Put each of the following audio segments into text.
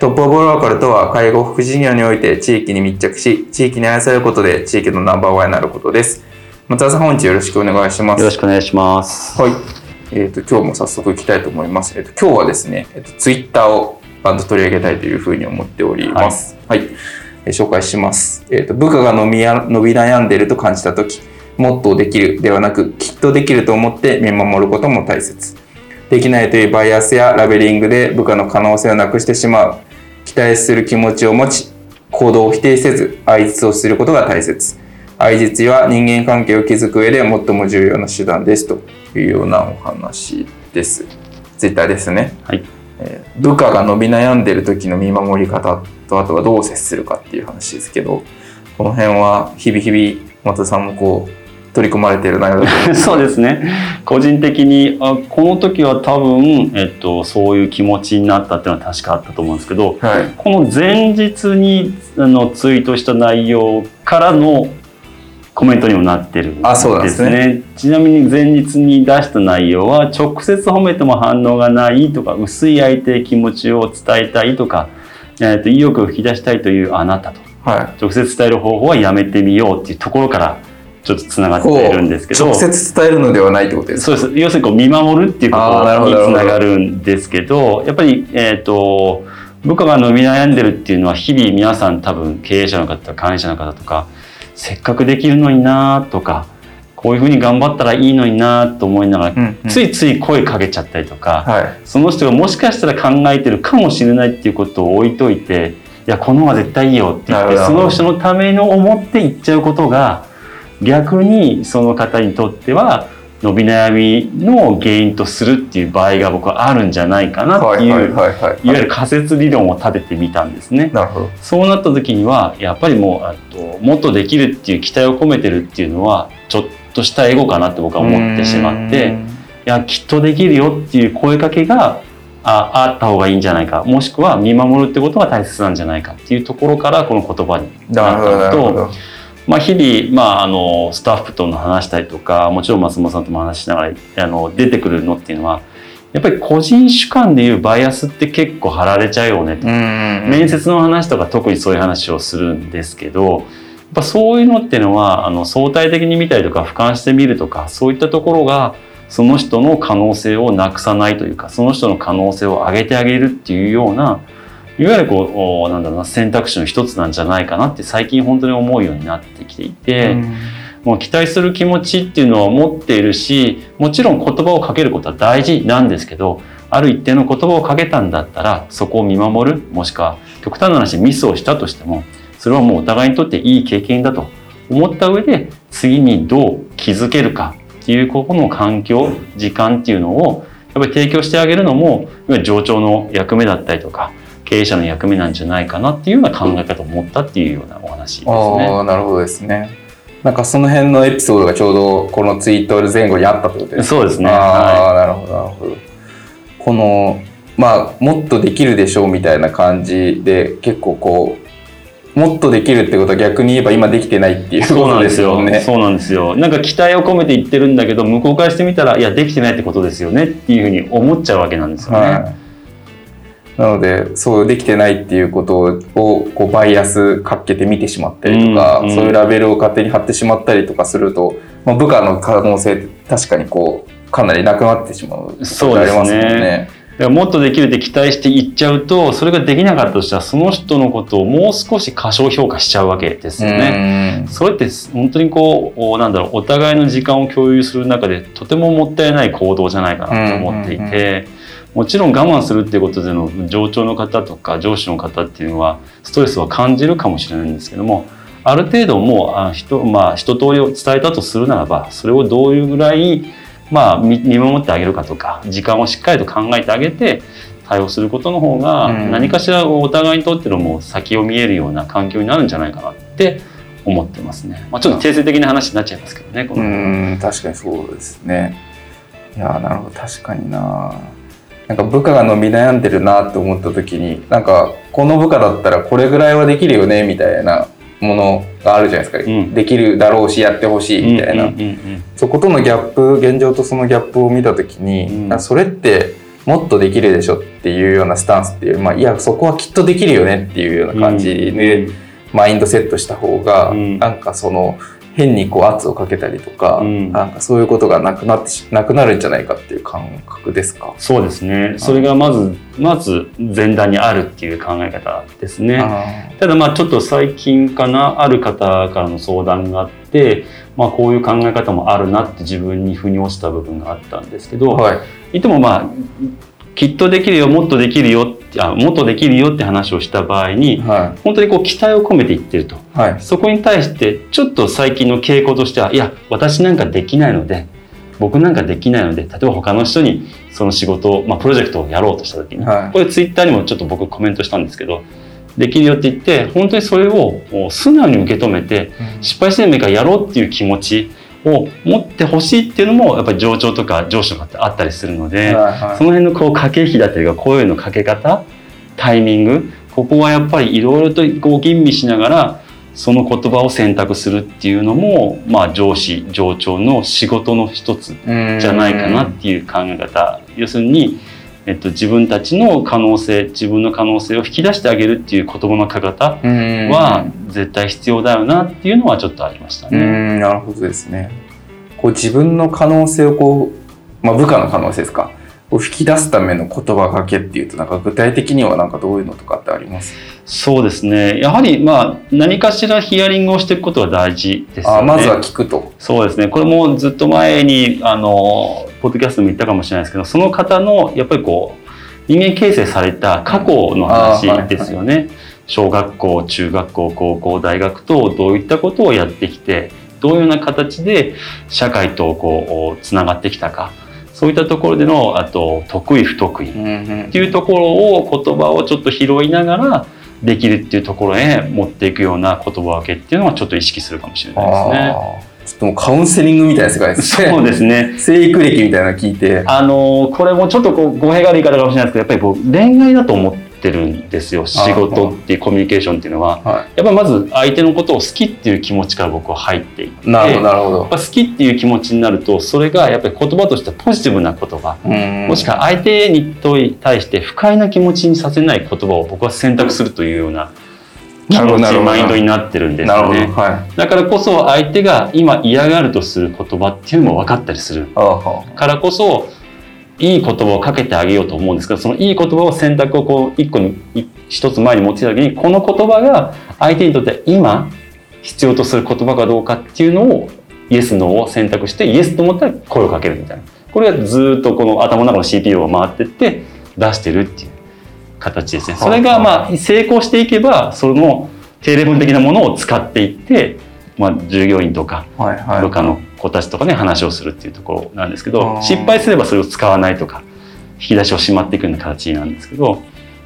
トップオブローカルとは介護福祉事業において地域に密着し、地域に愛されることで地域のナンバーワンになることです。松田さん、本日よろしくお願いします。よろしくお願いします。はい。えっ、ー、と、今日も早速いきたいと思います。えっ、ー、と、今日はですね、えっ、ー、と、ツイッターをバンド取り上げたいというふうに思っております。はい。はい、え紹介します。えっ、と、部下が伸びや伸び悩んでいると感じたとき、もっとできるではなく、きっとできると思って見守ることも大切。できないというバイアスやラベリングで部下の可能性をなくしてしまう。期待する気持ちを持ち、行動を否定せず、愛実をすることが大切。愛実は人間関係を築く上で最も重要な手段ですというようなお話です。ツイッターですね。はい。えー、部下が伸び悩んでる時の見守り方とあとはどう接するかっていう話ですけど、この辺は日々日々松田さんもこう取り組まれている内容だ そうですね。個人的にあこの時は多分、えっと、そういう気持ちになったっていうのは確かあったと思うんですけど、はい、この前日にあのツイートした内容からのコメントにもなってるんですね。ですね。ちなみに前日に出した内容は直接褒めても反応がないとか薄い相手気持ちを伝えたいとか、えっと、意欲を引き出したいというあなたと、はい、直接伝える方法はやめてみようっていうところからちょっとつながっているんですけど。直接伝えるのではないってことですか？そうです。要するにこう見守るっていうことにつながるんですけどやっぱり、えっ、ー、と部下が伸び悩んでるっていうのは日々皆さん多分経営者の方とか管理者の方とかせっかくできるのになとかこういうふうに頑張ったらいいのになと思いながら、うんうん、ついつい声かけちゃったりとか、はい、その人がもしかしたら考えてるかもしれないっていうことを置いといていやこの方が絶対いいよって言ってその人のための思って言っちゃうことが逆にその方にとっては伸び悩みの原因とするっていう場合が僕はあるんじゃないかなっていういわゆる仮説理論を立ててみたんですね。なるほどそうなった時にはやっぱりもうあともっとできるっていう期待を込めてるっていうのはちょっとしたエゴかなって僕は思ってしまっていやきっとできるよっていう声かけがああった方がいいんじゃないかもしくは見守るってことが大切なんじゃないかっていうところからこの言葉になったのと。まあ、日々、まあ、あのスタッフとの話したりとかもちろん松本さんとも話しながらあの出てくるのっていうのはやっぱり個人主観でいうバイアスって結構貼られちゃうよねと。面接の話とか特にそういう話をするんですけどやっぱそういうのっていうのはあの相対的に見たりとか俯瞰してみるとかそういったところがその人の可能性をなくさないというかその人の可能性を上げてあげるっていうようないわゆるこうなんだろうな選択肢の一つなんじゃないかなって最近本当に思うようになってきていて、うん、もう期待する気持ちっていうのは持っているしもちろん言葉をかけることは大事なんですけどある一定の言葉をかけたんだったらそこを見守るもしくは極端な話ミスをしたとしてもそれはもうお互いにとっていい経験だと思った上で次にどう気づけるかっていうここの環境時間っていうのをやっぱり提供してあげるのも上長の役目だったりとか経営者の役目なんじゃないかなっていうような考え方を持ったっていうようなお話ですね。あなるほどですね。なんかその辺のエピソードがちょうどこのツイート前後にあったってことですかそうですね。ああ、なるほどなるほど。このまあもっとできるでしょうみたいな感じで結構こうもっとできるってことは逆に言えば今できてないっていうことですよね。そうなんですよ。なんか期待を込めて言ってるんだけど向こうからしてみたらいやできてないってことですよねっていうふうに思っちゃうわけなんですよね。はいなので、そうできてないっていうことを、こう、バイアスかけて見てしまったりとか、うんうん、そういうラベルを勝手に貼ってしまったりとかすると、まあ、部下の可能性って確かにこう、かなりなくなってしまうそうですね。からもっとできるって期待していっちゃうとそれができなかったとしたらその人のことをもう少し過小評価しちゃうわけですよね。それって本当にこうなんだろうお互いの時間を共有する中でとてももったいない行動じゃないかなと思っていて。もちろん我慢するっていうことでの上長の方とか上司の方っていうのはストレスは感じるかもしれないんですけどもある程度もうあ人,、まあ、一通りを伝えたとするならばそれをどういうぐらい、まあ、見守ってあげるかとか時間をしっかりと考えてあげて対応することの方が何かしらお互いにとってのもう先を見えるような環境になるんじゃないかなって思ってますね。まあ、ちょっと定性的な話になっちゃいますけどね。このうん確かにそうですね。いやなるほど確かにな。なんか部下が伸び悩んでるなって思った時になんかこの部下だったらこれぐらいはできるよねみたいなものがあるじゃないですか、うん、できるだろうしやってほしいみたいな、そことのギャップ現状とそのギャップを見た時に、うん、それってもっとできるでしょっていうようなスタンスっていう、まあ、いやそこはきっとできるよねっていうような感じで、マインドセットした方が、うん、なんかその変にこう圧をかけたりとか、うん、なんかそういうことがなくなってなくなるんじゃないかっていう感覚ですか？そうですね。それがまずまず前段にあるっていう考え方ですね。ただまあちょっと最近かなある方からの相談があって、まあ、こういう考え方もあるなって自分に腑に落ちた部分があったんですけど、はい、いてもまあきっとできるよもっとできるよあもっとできるよって話をした場合に、はい、本当にこう期待を込めていってると、はい、そこに対してちょっと最近の傾向としてはいや私なんかできないので僕なんかできないので例えば他の人にその仕事を、まあ、プロジェクトをやろうとした時に、はい、これツイッターにもちょっと僕コメントしたんですけどできるよって言って本当にそれを素直に受け止めて、うん、失敗してもいいからやろうっていう気持ちを持ってほしいっていうのもやっぱり上長とか上司とかってあったりするので、はいはい、その辺のこう駆け引きだったり声のかけ方タイミングここはやっぱりいろいろとこう吟味しながらその言葉を選択するっていうのも、まあ、上司上長の仕事の一つじゃないかなっていう考え方。要するにえっと、自分たちの可能性自分の可能性を引き出してあげるっていう言葉のかけ方は絶対必要だよなっていうのはちょっとありましたね。なるほどですね。こう自分の可能性をこう、まあ、部下の可能性ですかを引き出すための言葉かけっていうとなんか具体的にはなんかどういうのとかってあります？そうですねやはりまあ何かしらヒアリングをしていくことは大事ですよね。あまずは聞くとそうですねこれもずっと前にあのポッドキャストも言ったかもしれないですけどその方のやっぱりこう人間形成された過去の話ですよね。はい。はい、小学校中学校高校大学とどういったことをやってきてどういうような形で社会とこうつながってきたか。そういったところでのあと得意不得意。っていうところを言葉をちょっと拾いながらできるっていうところへ持っていくような言葉分けっていうのはちょっと意識するかもしれないですね。ちょっともうカウンセリングみたいな世界ですね。そうですね。生育歴みたいなの聞いて。あのこれもちょっとこう語弊がある言い方かもしれないですけど、やっぱりこう恋愛だと思ってるんですよ。仕事っていうコミュニケーションっていうのは、はい、やっぱまず相手のことを好きっていう気持ちから僕は入っていって、なるほどなるほど。好きっていう気持ちになると、それがやっぱり言葉としてポジティブな言葉、もしくは相手に対して不快な気持ちにさせない言葉を僕は選択するというような。気持ちマインドになってるんですよね、はい、だからこそ相手が今嫌がるとする言葉っていうのも分かったりする。からこそいい言葉をかけてあげようと思うんですけどそのいい言葉を選択をこう一個に一つ前に持ちた時にこの言葉が相手にとって今必要とする言葉かどうかっていうのをイエスノーを選択してイエスと思ったら声をかけるみたいな。これがずっとこの頭の中の CPU を回ってって出してるっていう形ですね。それがまあ成功していけばその低レベル的なものを使っていって、まあ、従業員とか部下の子たちとかね話をするっていうところなんですけど失敗すればそれを使わないとか引き出しをしまっていくような形なんですけど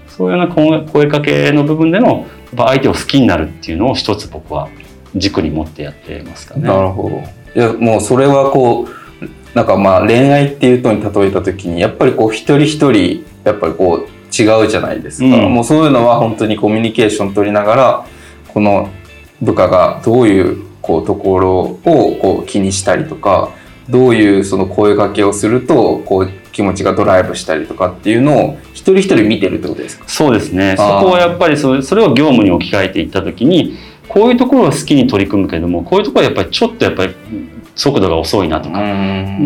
そういうような声かけの部分での相手を好きになるっていうのを一つ僕は軸に持ってやってますかね。なるほどいやもうそれはこうなんかまあ恋愛っていうのに例えた時にやっぱりこう一人一人やっぱりこう違うじゃないですか、うん、もうそういうのは本当にコミュニケーション取りながらこの部下がどういうこうところをこう気にしたりとかどういうその声かけをするとこう気持ちがドライブしたりとかっていうのを一人一人見てるってことですか？そうですね。そこはやっぱりそれそれを業務に置き換えていった時にこういうところは好きに取り組むけどもこういうところはやっぱりちょっとやっぱり速度が遅いなとか。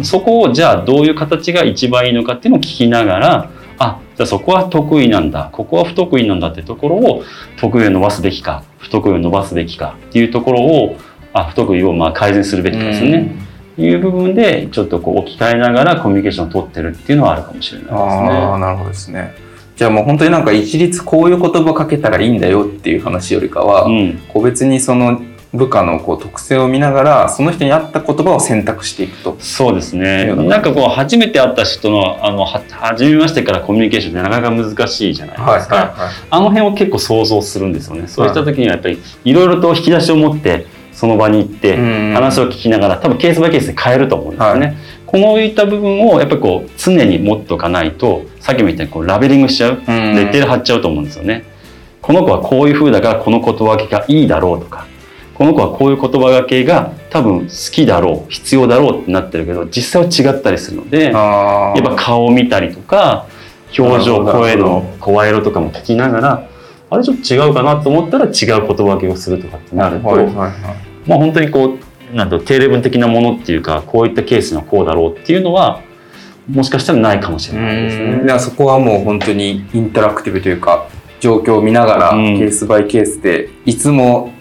そこをじゃあどういう形が一番いいのかっていうのを聞きながらあじゃあそこは得意なんだここは不得意なんだってところを得意を伸ばすべきか不得意を伸ばすべきかっていうところをあ不得意をまあ改善するべきかですよね。いう部分でちょっとこう置き換えながらコミュニケーションを取ってるっていうのはあるかもしれないですね。ああなるほどですね。じゃあもう本当になんか一律こういう言葉かけたらいいんだよっていう話よりかは、うん、個別にその部下のこう特性を見ながらその人に合った言葉を選択していくと。そうですね。なんかこう初めて会った人のあのは初めましてからコミュニケーションってなかなか難しいじゃないですか。はいあの辺を結構想像するんですよね。そうした時にはやっぱりいろいろと引き出しを持ってその場に行ってうん話を聞きながら多分ケースバイケースで変えると思うんですよね。はこういった部分をやっぱりこう常に持っておかないとさっきも言ったようにこうラベリングしちゃう、うんレッテル貼っちゃうと思うんですよね。この子はこういう風だからこの言葉がけがいいだろうとかこの子はこういう言葉がけが多分好きだろう必要だろうってなってるけど実際は違ったりするのであやっぱ顔を見たりとか表情声の声色とかも聞きながらあれちょっと違うかなと思ったら違う言葉がけをするとかってなると、はいはいはい。まあ本当にこうなんと定例文的なものっていうかこういったケースにはこうだろうっていうのはもしかしたらないかもしれないですうんね。そこはもう本当にインタラクティブというか状況を見ながら、うんケースバイケースでいつも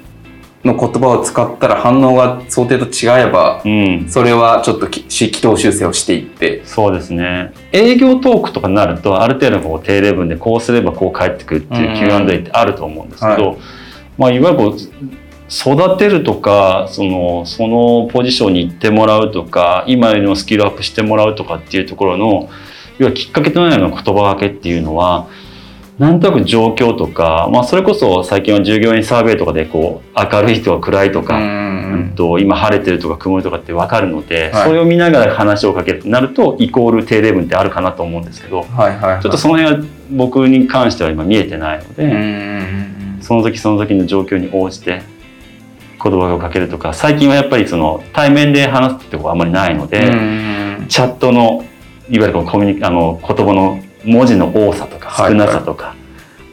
の言葉を使ったら反応が想定と違えばうん、それはちょっとき軌道修正をしていって。そうですね。営業トークとかになるとある程度こう定例文でこうすればこう返ってくるっていう Q&A ってあると思うんですけど、はい。まあ、いわゆる育てるとかそのそのポジションに行ってもらうとか今よりもスキルアップしてもらうとかっていうところの要はきっかけとなるような言葉がけっていうのはなんとなく状況とか、まあ、それこそ最近は従業員サーベイとかでこう明るいとか暗いとか、うん。と今晴れてるとか曇りとかって分かるので、はい。それを見ながら話をかけるとなるとイコール定例文ってあるかなと思うんですけどはいはいはい。ちょっとその辺は僕に関しては今見えてないので、その時その時の状況に応じて言葉をかけるとか最近はやっぱりその対面で話すってことはあんまりないのうんで、うん。チャットのいわゆるこのコミュニあの言葉の文字の多さとかはい少なさとか、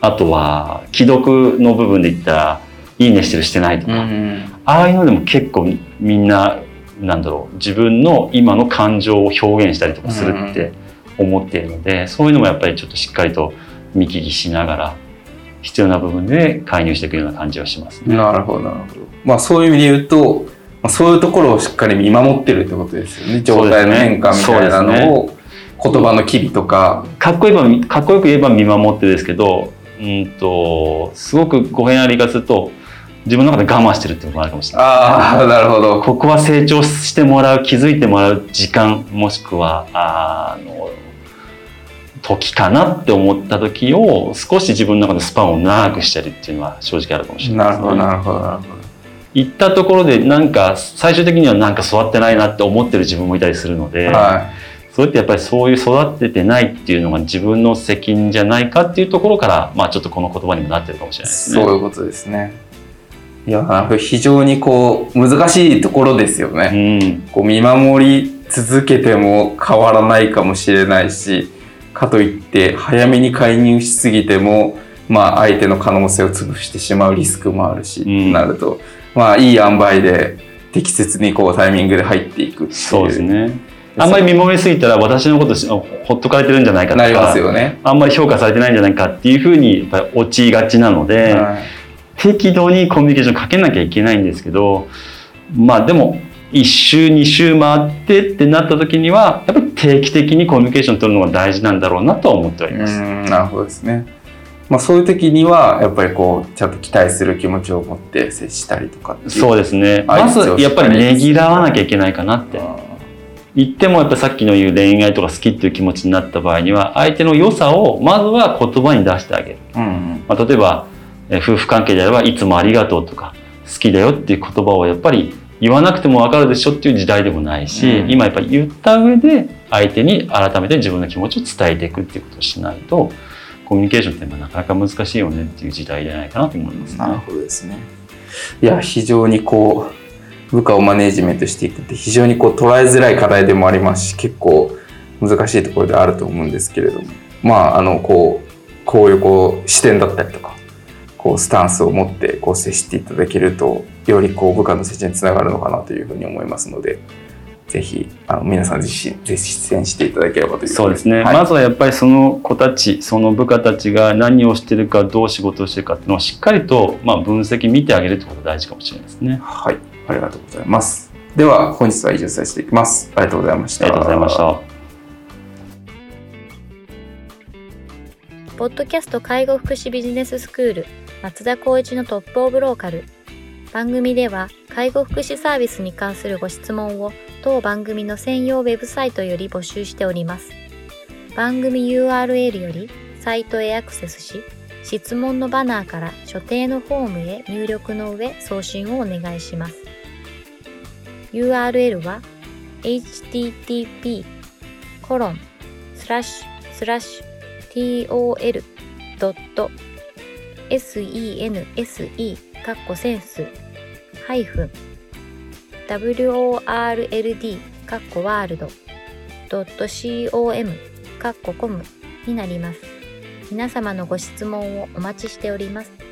あとは既読の部分で言ったら「いいねしてるしてない」とか、うんああいうのでも結構みんななんだろう自分の今の感情を表現したりとかするって思っているので、そういうのもやっぱりちょっとしっかりと見聞きしながら必要な部分で介入していくような感じはしますね。なるほどなるほど。まあそういう意味で言うとまあそういうところをしっかり見守ってるってことですよね。状態の変化みたいなのを言葉の機微とか。かっこいいばかっこよく言えば見守ってですけど、うんとすごく語弊ありがすると自分の中で我慢してるっていうのもあるかもしれない。ああ なるほど。ここは成長してもらう気づいてもらう時間もしくはあの時かなって思った時を少し自分の中でスパンを長くしたりっていうのは正直あるかもしれないなるですね、ほどなるほどなるほど。行ったところでなんか最終的にはなんか育ってないなって思ってる自分もいたりするので、はそれってやっぱりそういう育ててないっていうのが自分の責任じゃないかっていうところからまあちょっとこの言葉にもなってるかもしれいないですね。そういうことですね。いや非常にこう難しいところですよね、うん。こう見守り続けても変わらないかもしれないしかといって早めに介入しすぎてもまあ相手の可能性を潰してしまうリスクもあるし、うん。なるとまあいい塩梅で適切にこうタイミングで入っていくっていう。そうですね。あんまり見守りすぎたら私のことしほっとかれてるんじゃないかとなりますか、よね。あんまり評価されてないんじゃないかっていうふうにやっぱり落ちがちなので、はい適度にコミュニケーションかけなきゃいけないんですけど、まあでも一周二周回ってってなった時にはやっぱり定期的にコミュニケーション取るのが大事なんだろうなとは思っております。うんなるほどですね。まあそういう時にはやっぱりこうちゃんと期待する気持ちを持って接したりとかそうですね。まずやっぱりねぎらわなきゃいけないかなって。言ってもやっぱさっきの言う恋愛とか好きっていう気持ちになった場合には相手の良さをまずは言葉に出してあげる。うんまあ、例えばえー夫婦関係であればいつもありがとうとか好きだよっていう言葉をやっぱり言わなくても分かるでしょっていう時代でもないし、うん今やっぱり言った上で相手に改めて自分の気持ちを伝えていくっていうことをしないとコミュニケーションってまあなかなか難しいよねっていう時代じゃないかなと思いますなるね。ほどですね。いや非常にこう部下をマネージメントしていくって非常にこう捉えづらい課題でもありますし結構難しいところであると思うんですけれども。まああのこうこういうこう視点だったりとかこうスタンスを持ってこう接していただけるとよりこう部下の接しにつながるのかなというふうに思いますので。ぜひあの皆さん自身ぜひ実践していただければというそうですね、はいまずはやっぱりその子たちその部下たちが何をしてるかどう仕事をしてるかっていうのをしっかりと、まあ、分析見てあげるってことが大事かもしれないですね。はい、ありがとうございます。では、本日は以上させていきます。ありがとうございました。ありがとうございました。ポッドキャスト介護福祉ビジネススクール松田光一のトップオブローカル番組では介護福祉サービスに関するご質問を当番組の専用ウェブサイトより募集しております。番組 URL よりサイトへアクセスし質問のバナーから所定のフォームへ入力の上送信をお願いします。URL は http コロンスラッシュスラッシュ tol.sense かっこセンスハイフン world かっこワールド .com かっこコムになります。皆様のご質問をお待ちしております。